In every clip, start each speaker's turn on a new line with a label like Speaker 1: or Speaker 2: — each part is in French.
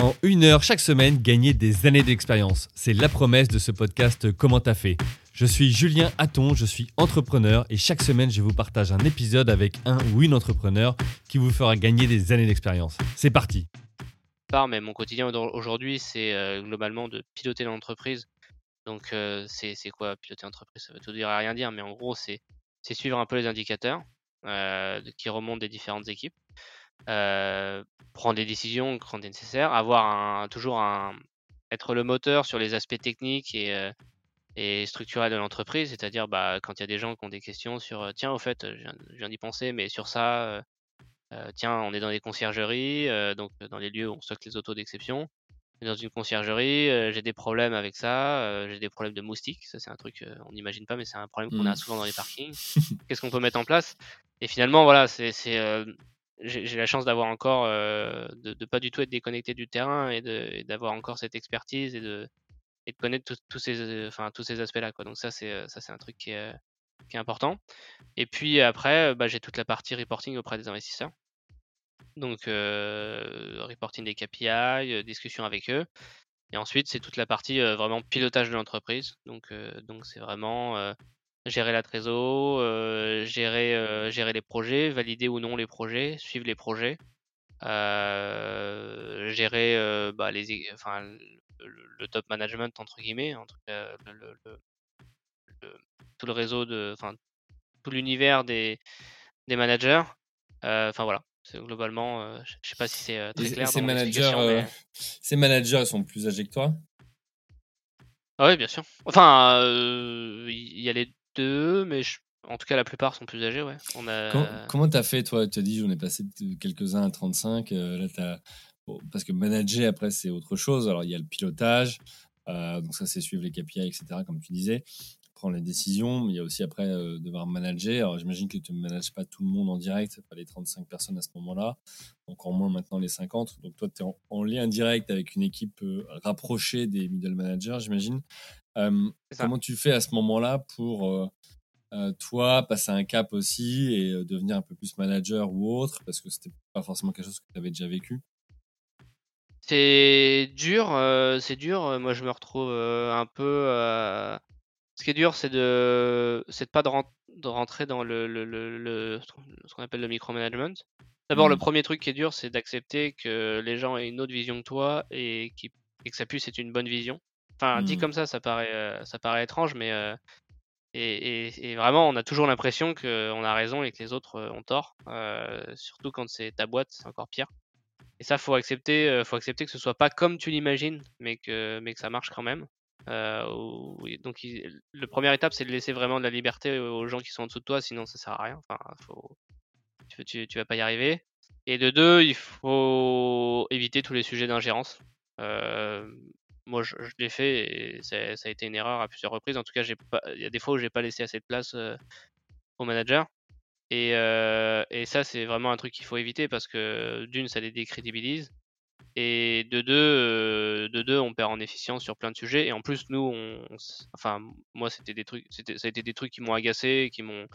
Speaker 1: En une heure chaque semaine, gagner des années d'expérience. C'est la promesse de ce podcast Comment t'as fait Je suis Julien Hatton, je suis entrepreneur et chaque semaine je vous partage un épisode avec un ou une entrepreneur qui vous fera gagner des années d'expérience. C'est parti
Speaker 2: mais mon quotidien aujourd'hui, c'est euh, globalement de piloter l'entreprise. Donc, euh, c'est quoi piloter l'entreprise Ça veut tout dire et rien dire, mais en gros, c'est suivre un peu les indicateurs euh, qui remontent des différentes équipes euh, prendre des décisions quand nécessaire, avoir un, toujours un, être le moteur sur les aspects techniques et, euh, et structurels de l'entreprise, c'est-à-dire bah, quand il y a des gens qui ont des questions sur euh, tiens, au fait, je viens, d'y penser, mais sur ça, tiens, on est dans des conciergeries, donc dans les lieux où on stocke les autos d'exception. Dans une conciergerie, j'ai des problèmes avec ça, j'ai des problèmes de moustiques, ça c'est un truc, on n'imagine pas, mais c'est un problème qu'on a mmh. souvent dans les parkings. Qu'est-ce qu'on peut mettre en place? Et finalement, voilà, c'est j'ai la chance d'avoir encore, euh, de, de, pas du tout être déconnecté du terrain et d'avoir encore cette expertise et de, connaître tous ces, enfin, tous ces aspects-là. Donc ça, c'est euh, ça, c'est un truc qui est, qui est important. Et puis après, bah, j'ai toute la partie reporting auprès des investisseurs. Donc euh, reporting des KPI, euh, discussion avec eux. Et ensuite, c'est toute la partie vraiment pilotage de l'entreprise. Donc donc c'est vraiment gérer la trésor, euh, gérer, euh, gérer les projets, valider ou non les projets, suivre les projets, euh, gérer bah, les, enfin, le, top management entre guillemets, entre, le, tout le réseau de, enfin, tout l'univers des, des managers. Enfin voilà, globalement, je sais pas si c'est très clair.
Speaker 3: Ces managers, ces managers sont plus âgés que toi?
Speaker 2: Ah oui, bien sûr. Enfin, il y a les mais en tout cas, la plupart sont plus âgés, ouais. On
Speaker 3: a... Comment t'as fait, toi? Tu as dit, j'en ai passé quelques-uns à 35. Euh, là, parce que manager, après, c'est autre chose. Alors, il y a le pilotage. Euh, donc, ça, c'est suivre les KPI, etc., comme tu disais. Prendre les décisions. Mais il y a aussi, après, euh, devoir manager. Alors, j'imagine que tu ne manages pas tout le monde en direct, pas les 35 personnes à ce moment-là. Encore moins maintenant les 50. Donc, toi, tu es en, lien direct avec une équipe rapprochée des middle managers, j'imagine. Comment tu fais à ce moment-là pour euh, toi, passer un cap aussi et euh, devenir un peu plus manager ou autre, parce que c'était pas forcément quelque chose que tu avais déjà vécu
Speaker 2: C'est dur, euh, c'est dur. Moi, je me retrouve un peu. Ce qui est dur, c'est de, c'est pas de, rentrer dans le, le, ce qu'on appelle le micromanagement. D'abord, le mmh. premier truc qui est dur, c'est d'accepter que les gens aient une autre vision que toi et, qui, que ça puisse être une bonne vision. Enfin, dit mmh. comme ça, ça paraît, ça paraît étrange, mais et, vraiment, on a toujours l'impression qu'on a raison et que les autres euh, ont tort. Euh, surtout quand c'est ta boîte, c'est encore pire. Et ça, faut accepter, euh, faut accepter que ce soit pas comme tu l'imagines, mais que, mais que ça marche quand même. donc, le première étape, c'est de laisser vraiment de la liberté aux gens qui sont en dessous de toi, sinon ça sert à rien. Enfin, faut, tu, tu, tu vas pas y arriver. Et de deux, il faut éviter tous les sujets d'ingérence. Euh, moi je, l'ai fait et ça, a été une erreur à plusieurs reprises. En tout cas, il y a des fois où j'ai pas laissé assez de place euh, au manager. Et, euh, et ça, c'est vraiment un truc qu'il faut éviter parce que d'une, ça les décrédibilise. Et de deux, euh, de deux, on perd en efficience sur plein de sujets. Et en plus, nous, enfin, moi, c'était des trucs, ça a été des trucs qui m'ont agacé, qui m'ont,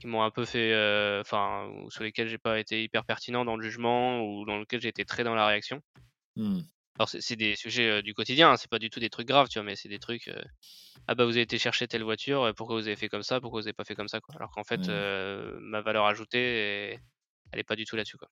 Speaker 2: qui m'ont un peu fait, enfin, sur lesquels j'ai pas été hyper pertinent dans le jugement ou dans lequel j'ai été très dans la réaction. Mmh. Alors c'est des sujets du quotidien, hein, c'est pas du tout des trucs graves, tu vois, mais c'est des trucs. ah bah vous avez été chercher telle voiture, pourquoi vous avez fait comme ça, pourquoi vous avez pas fait comme ça, quoi? Alors qu'en fait, ma valeur ajoutée, elle est pas du tout là-dessus, quoi.